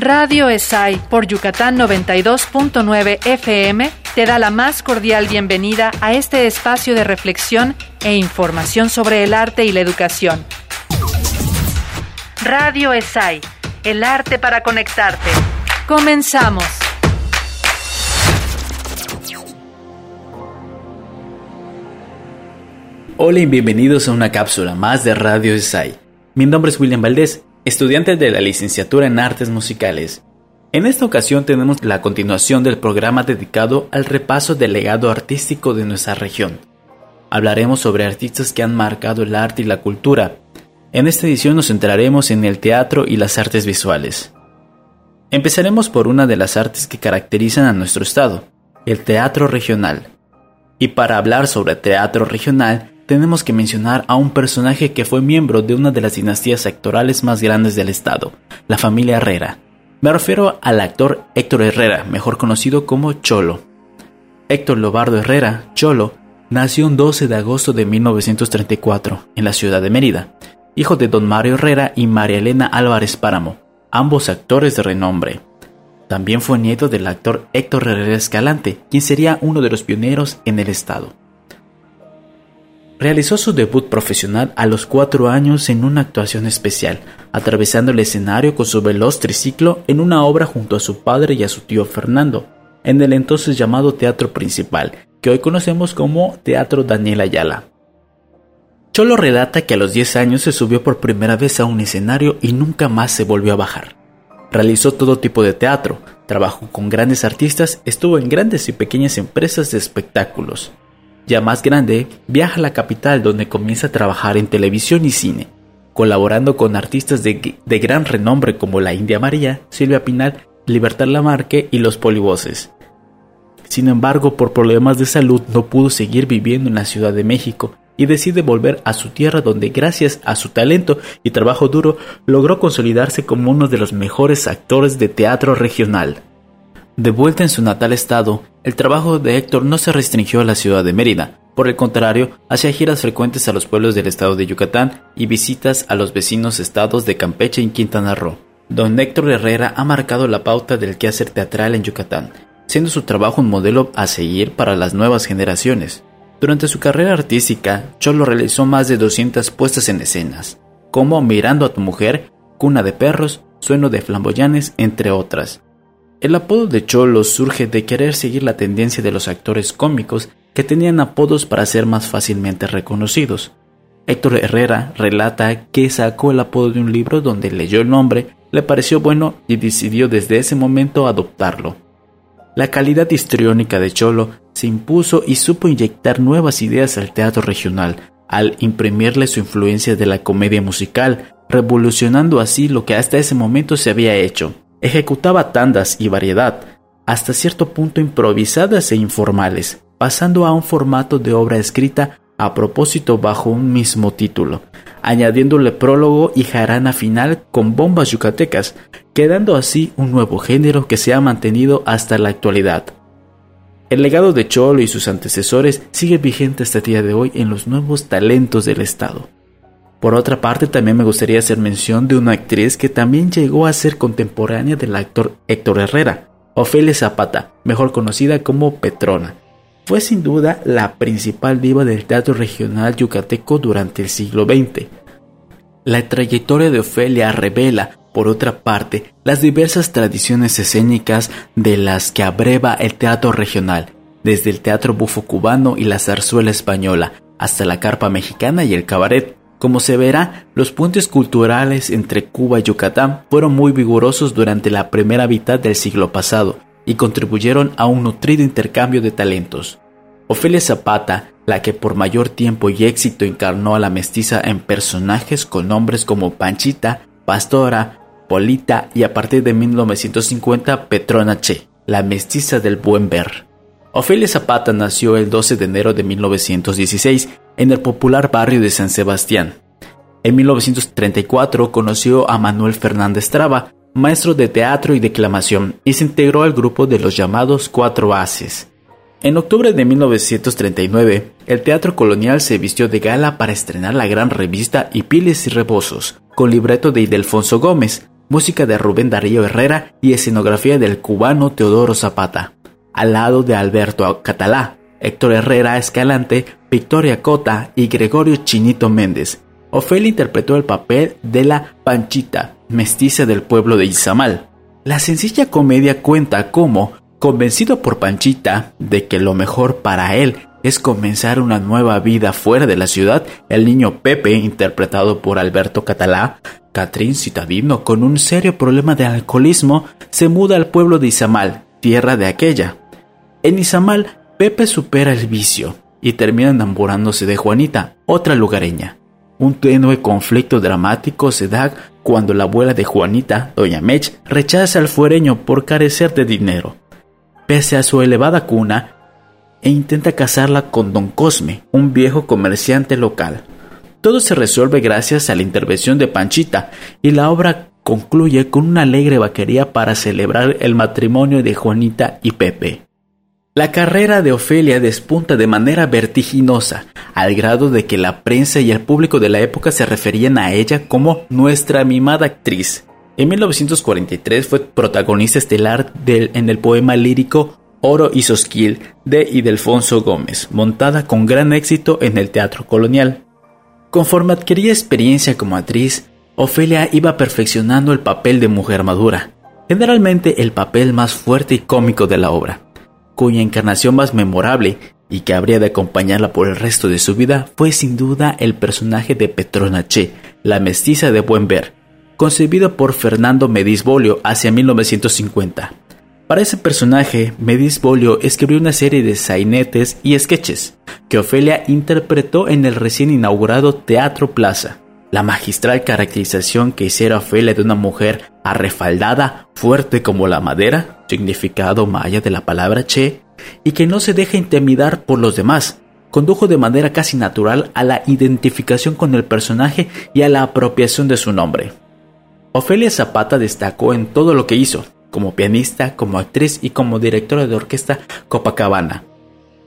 Radio ESAI por Yucatán 92.9 FM te da la más cordial bienvenida a este espacio de reflexión e información sobre el arte y la educación. Radio ESAI, el arte para conectarte. Comenzamos. Hola y bienvenidos a una cápsula más de Radio ESAI. Mi nombre es William Valdés estudiantes de la licenciatura en artes musicales. En esta ocasión tenemos la continuación del programa dedicado al repaso del legado artístico de nuestra región. Hablaremos sobre artistas que han marcado el arte y la cultura. En esta edición nos centraremos en el teatro y las artes visuales. Empezaremos por una de las artes que caracterizan a nuestro estado, el teatro regional. Y para hablar sobre teatro regional, tenemos que mencionar a un personaje que fue miembro de una de las dinastías actorales más grandes del estado, la familia Herrera. Me refiero al actor Héctor Herrera, mejor conocido como Cholo. Héctor Lobardo Herrera, Cholo, nació el 12 de agosto de 1934 en la ciudad de Mérida, hijo de don Mario Herrera y María Elena Álvarez Páramo, ambos actores de renombre. También fue nieto del actor Héctor Herrera Escalante, quien sería uno de los pioneros en el estado. Realizó su debut profesional a los cuatro años en una actuación especial, atravesando el escenario con su veloz triciclo en una obra junto a su padre y a su tío Fernando, en el entonces llamado Teatro Principal, que hoy conocemos como Teatro Daniel Ayala. Cholo relata que a los 10 años se subió por primera vez a un escenario y nunca más se volvió a bajar. Realizó todo tipo de teatro, trabajó con grandes artistas, estuvo en grandes y pequeñas empresas de espectáculos. Ya más grande, viaja a la capital donde comienza a trabajar en televisión y cine, colaborando con artistas de, gran renombre como la India María, Silvia Pinal, Libertad Lamarque y los Polivoces. Sin embargo, por problemas de salud no pudo seguir viviendo en la Ciudad de México y decide volver a su tierra donde gracias a su talento y trabajo duro logró consolidarse como uno de los mejores actores de teatro regional. De vuelta en su natal estado, el trabajo de Héctor no se restringió a la ciudad de Mérida, por el contrario, hacía giras frecuentes a los pueblos del estado de Yucatán y visitas a los vecinos estados de Campeche y Quintana Roo. Don Héctor Herrera ha marcado la pauta del quehacer teatral en Yucatán, siendo su trabajo un modelo a seguir para las nuevas generaciones. Durante su carrera artística, Cholo realizó más de 200 puestas en escenas, como Mirando a tu mujer, Cuna de perros, Sueno de flamboyanes, entre otras. El apodo de Cholo surge de querer seguir la tendencia de los actores cómicos que tenían apodos para ser más fácilmente reconocidos. Héctor Herrera relata que sacó el apodo de un libro donde leyó el nombre, le pareció bueno y decidió desde ese momento adoptarlo. La calidad histriónica de Cholo se impuso y supo inyectar nuevas ideas al teatro regional, al imprimirle su influencia de la comedia musical, revolucionando así lo que hasta ese momento se había hecho. Ejecutaba tandas y variedad, hasta cierto punto improvisadas e informales, pasando a un formato de obra escrita a propósito bajo un mismo título, añadiéndole prólogo y jarana final con bombas yucatecas, quedando así un nuevo género que se ha mantenido hasta la actualidad. El legado de Cholo y sus antecesores sigue vigente hasta el día de hoy en los nuevos talentos del Estado. Por otra parte, también me gustaría hacer mención de una actriz que también llegó a ser contemporánea del actor Héctor Herrera, Ofelia Zapata, mejor conocida como Petrona. Fue sin duda la principal diva del teatro regional yucateco durante el siglo XX. La trayectoria de Ofelia revela, por otra parte, las diversas tradiciones escénicas de las que abreva el teatro regional, desde el teatro bufo cubano y la zarzuela española, hasta la carpa mexicana y el cabaret, como se verá, los puentes culturales entre Cuba y Yucatán fueron muy vigorosos durante la primera mitad del siglo pasado y contribuyeron a un nutrido intercambio de talentos. Ofelia Zapata, la que por mayor tiempo y éxito encarnó a la mestiza en personajes con nombres como Panchita, Pastora, Polita y a partir de 1950 Petrona Che, la mestiza del buen ver. Ofelia Zapata nació el 12 de enero de 1916 en el popular barrio de San Sebastián. En 1934 conoció a Manuel Fernández Traba, maestro de teatro y declamación, y se integró al grupo de los llamados Cuatro Haces. En octubre de 1939, el Teatro Colonial se vistió de gala para estrenar la gran revista Y Piles y Rebosos, con libreto de Idelfonso Gómez, música de Rubén Darío Herrera y escenografía del cubano Teodoro Zapata, al lado de Alberto Catalá, Héctor Herrera Escalante, Victoria Cota y Gregorio Chinito Méndez. Ofelia interpretó el papel de la Panchita, mestiza del pueblo de Izamal. La sencilla comedia cuenta cómo, convencido por Panchita de que lo mejor para él es comenzar una nueva vida fuera de la ciudad, el niño Pepe, interpretado por Alberto Catalá, Catrín Citadino, con un serio problema de alcoholismo, se muda al pueblo de Izamal, tierra de aquella. En Izamal, Pepe supera el vicio y termina enamorándose de Juanita, otra lugareña. Un tenue conflicto dramático se da cuando la abuela de Juanita, doña Mech, rechaza al fuereño por carecer de dinero. Pese a su elevada cuna, e intenta casarla con don Cosme, un viejo comerciante local. Todo se resuelve gracias a la intervención de Panchita y la obra concluye con una alegre vaquería para celebrar el matrimonio de Juanita y Pepe. La carrera de Ofelia despunta de manera vertiginosa, al grado de que la prensa y el público de la época se referían a ella como nuestra mimada actriz. En 1943 fue protagonista estelar en el poema lírico Oro y Sosquil de Idelfonso Gómez, montada con gran éxito en el Teatro Colonial. Conforme adquiría experiencia como actriz, Ofelia iba perfeccionando el papel de mujer madura, generalmente el papel más fuerte y cómico de la obra, cuya encarnación más memorable y que habría de acompañarla por el resto de su vida fue sin duda el personaje de Petrona Che, la mestiza de buen ver, concebido por Fernando Medisbolio hacia 1950. Para ese personaje, Medis Bolio escribió una serie de sainetes y sketches que Ofelia interpretó en el recién inaugurado Teatro Plaza. La magistral caracterización que hiciera Ofelia de una mujer arrefaldada, fuerte como la madera, significado maya de la palabra che, y que no se deja intimidar por los demás, condujo de manera casi natural a la identificación con el personaje y a la apropiación de su nombre. Ofelia Zapata destacó en todo lo que hizo, como pianista, como actriz y como directora de orquesta Copacabana,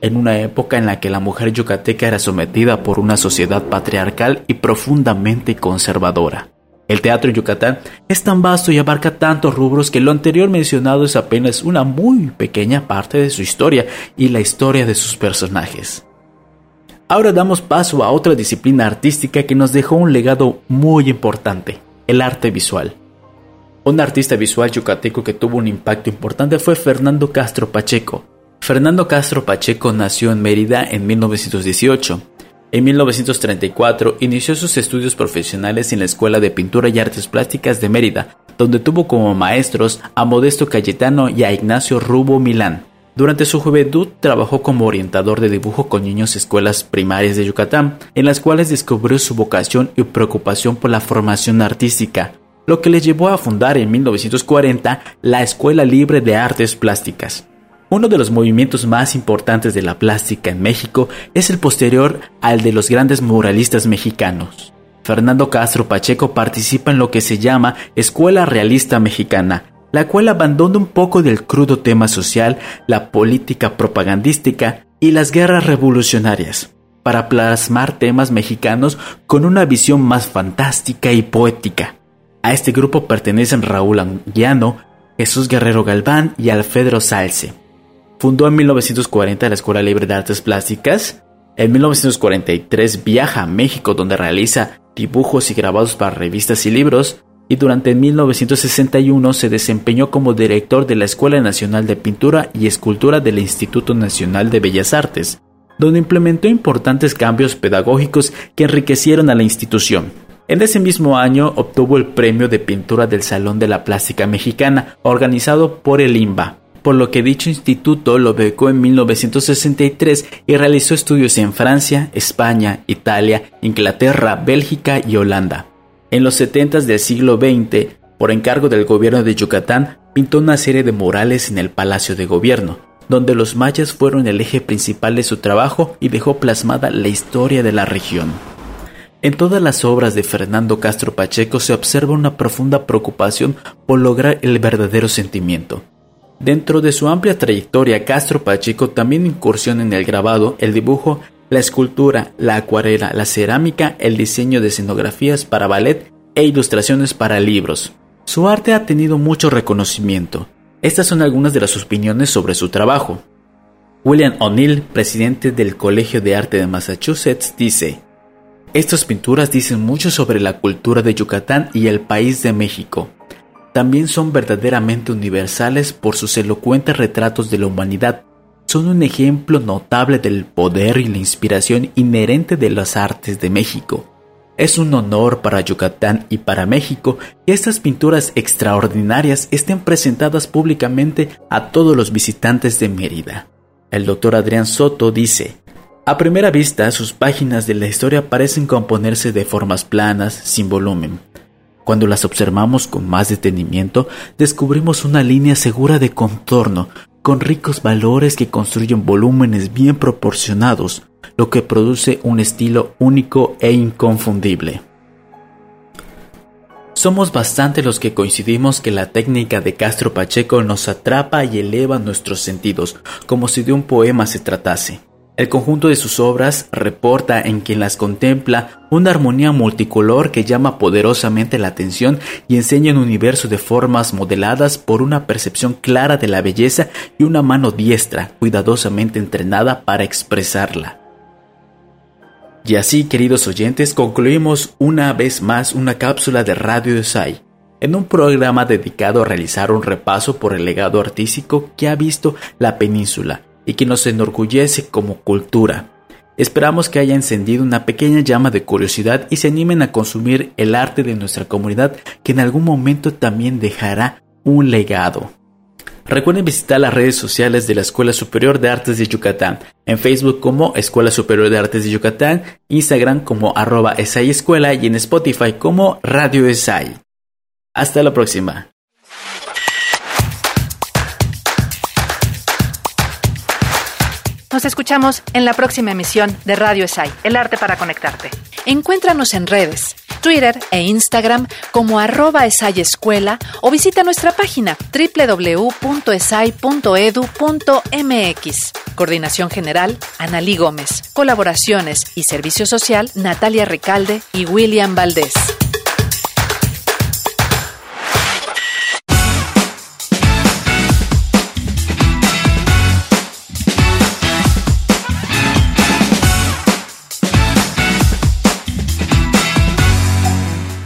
en una época en la que la mujer yucateca era sometida por una sociedad patriarcal y profundamente conservadora. El teatro en Yucatán es tan vasto y abarca tantos rubros que lo anterior mencionado es apenas una muy pequeña parte de su historia y la historia de sus personajes. Ahora damos paso a otra disciplina artística que nos dejó un legado muy importante, el arte visual. Un artista visual yucateco que tuvo un impacto importante fue Fernando Castro Pacheco. Fernando Castro Pacheco nació en Mérida en 1918. En 1934 inició sus estudios profesionales en la Escuela de Pintura y Artes Plásticas de Mérida, donde tuvo como maestros a Modesto Cayetano y a Ignacio Rubo Milán. Durante su juventud trabajó como orientador de dibujo con niños escuelas primarias de Yucatán, en las cuales descubrió su vocación y preocupación por la formación artística, lo que le llevó a fundar en 1940 la Escuela Libre de Artes Plásticas. Uno de los movimientos más importantes de la plástica en México es el posterior al de los grandes muralistas mexicanos. Fernando Castro Pacheco participa en lo que se llama Escuela Realista Mexicana, la cual abandona un poco del crudo tema social, la política propagandística y las guerras revolucionarias, para plasmar temas mexicanos con una visión más fantástica y poética. A este grupo pertenecen Raúl Anguiano, Jesús Guerrero Galván y Alfredo Salce. Fundó en 1940 la Escuela Libre de Artes Plásticas. En 1943 viaja a México donde realiza dibujos y grabados para revistas y libros y durante 1961 se desempeñó como director de la Escuela Nacional de Pintura y Escultura del Instituto Nacional de Bellas Artes, donde implementó importantes cambios pedagógicos que enriquecieron a la institución. En ese mismo año obtuvo el premio de pintura del Salón de la Plástica Mexicana, organizado por el IMBA, por lo que dicho instituto lo becó en 1963 y realizó estudios en Francia, España, Italia, Inglaterra, Bélgica y Holanda. En los 70 del siglo XX, por encargo del gobierno de Yucatán, pintó una serie de murales en el Palacio de Gobierno, donde los mayas fueron el eje principal de su trabajo y dejó plasmada la historia de la región. En todas las obras de Fernando Castro Pacheco se observa una profunda preocupación por lograr el verdadero sentimiento. Dentro de su amplia trayectoria, Castro Pacheco también incursiona en el grabado, el dibujo, la escultura, la acuarela, la cerámica, el diseño de escenografías para ballet e ilustraciones para libros. Su arte ha tenido mucho reconocimiento. Estas son algunas de las opiniones sobre su trabajo. William O'Neill, presidente del Colegio de Arte de Massachusetts, dice, Estas pinturas dicen mucho sobre la cultura de Yucatán y el país de México. También son verdaderamente universales por sus elocuentes retratos de la humanidad. Son un ejemplo notable del poder y la inspiración inherente de las artes de México. Es un honor para Yucatán y para México que estas pinturas extraordinarias estén presentadas públicamente a todos los visitantes de Mérida. El doctor Adrián Soto dice, a primera vista sus páginas de la historia parecen componerse de formas planas, sin volumen. Cuando las observamos con más detenimiento, descubrimos una línea segura de contorno, con ricos valores que construyen volúmenes bien proporcionados, lo que produce un estilo único e inconfundible. Somos bastante los que coincidimos que la técnica de Castro Pacheco nos atrapa y eleva nuestros sentidos, como si de un poema se tratase. El conjunto de sus obras reporta en quien las contempla una armonía multicolor que llama poderosamente la atención y enseña un universo de formas modeladas por una percepción clara de la belleza y una mano diestra, cuidadosamente entrenada para expresarla. Y así, queridos oyentes, concluimos una vez más una cápsula de Radio Sai, en un programa dedicado a realizar un repaso por el legado artístico que ha visto la península y que nos enorgullece como cultura. Esperamos que haya encendido una pequeña llama de curiosidad y se animen a consumir el arte de nuestra comunidad que en algún momento también dejará un legado. Recuerden visitar las redes sociales de la Escuela Superior de Artes de Yucatán, en Facebook como Escuela Superior de Artes de Yucatán, Instagram como arroba Escuela y en Spotify como Radio Esai. Hasta la próxima. Nos escuchamos en la próxima emisión de Radio ESAI, El Arte para Conectarte. Encuéntranos en redes, Twitter e Instagram como arroba Escuela o visita nuestra página www.esai.edu.mx. Coordinación General, Analí Gómez. Colaboraciones y Servicio Social, Natalia Recalde y William Valdés.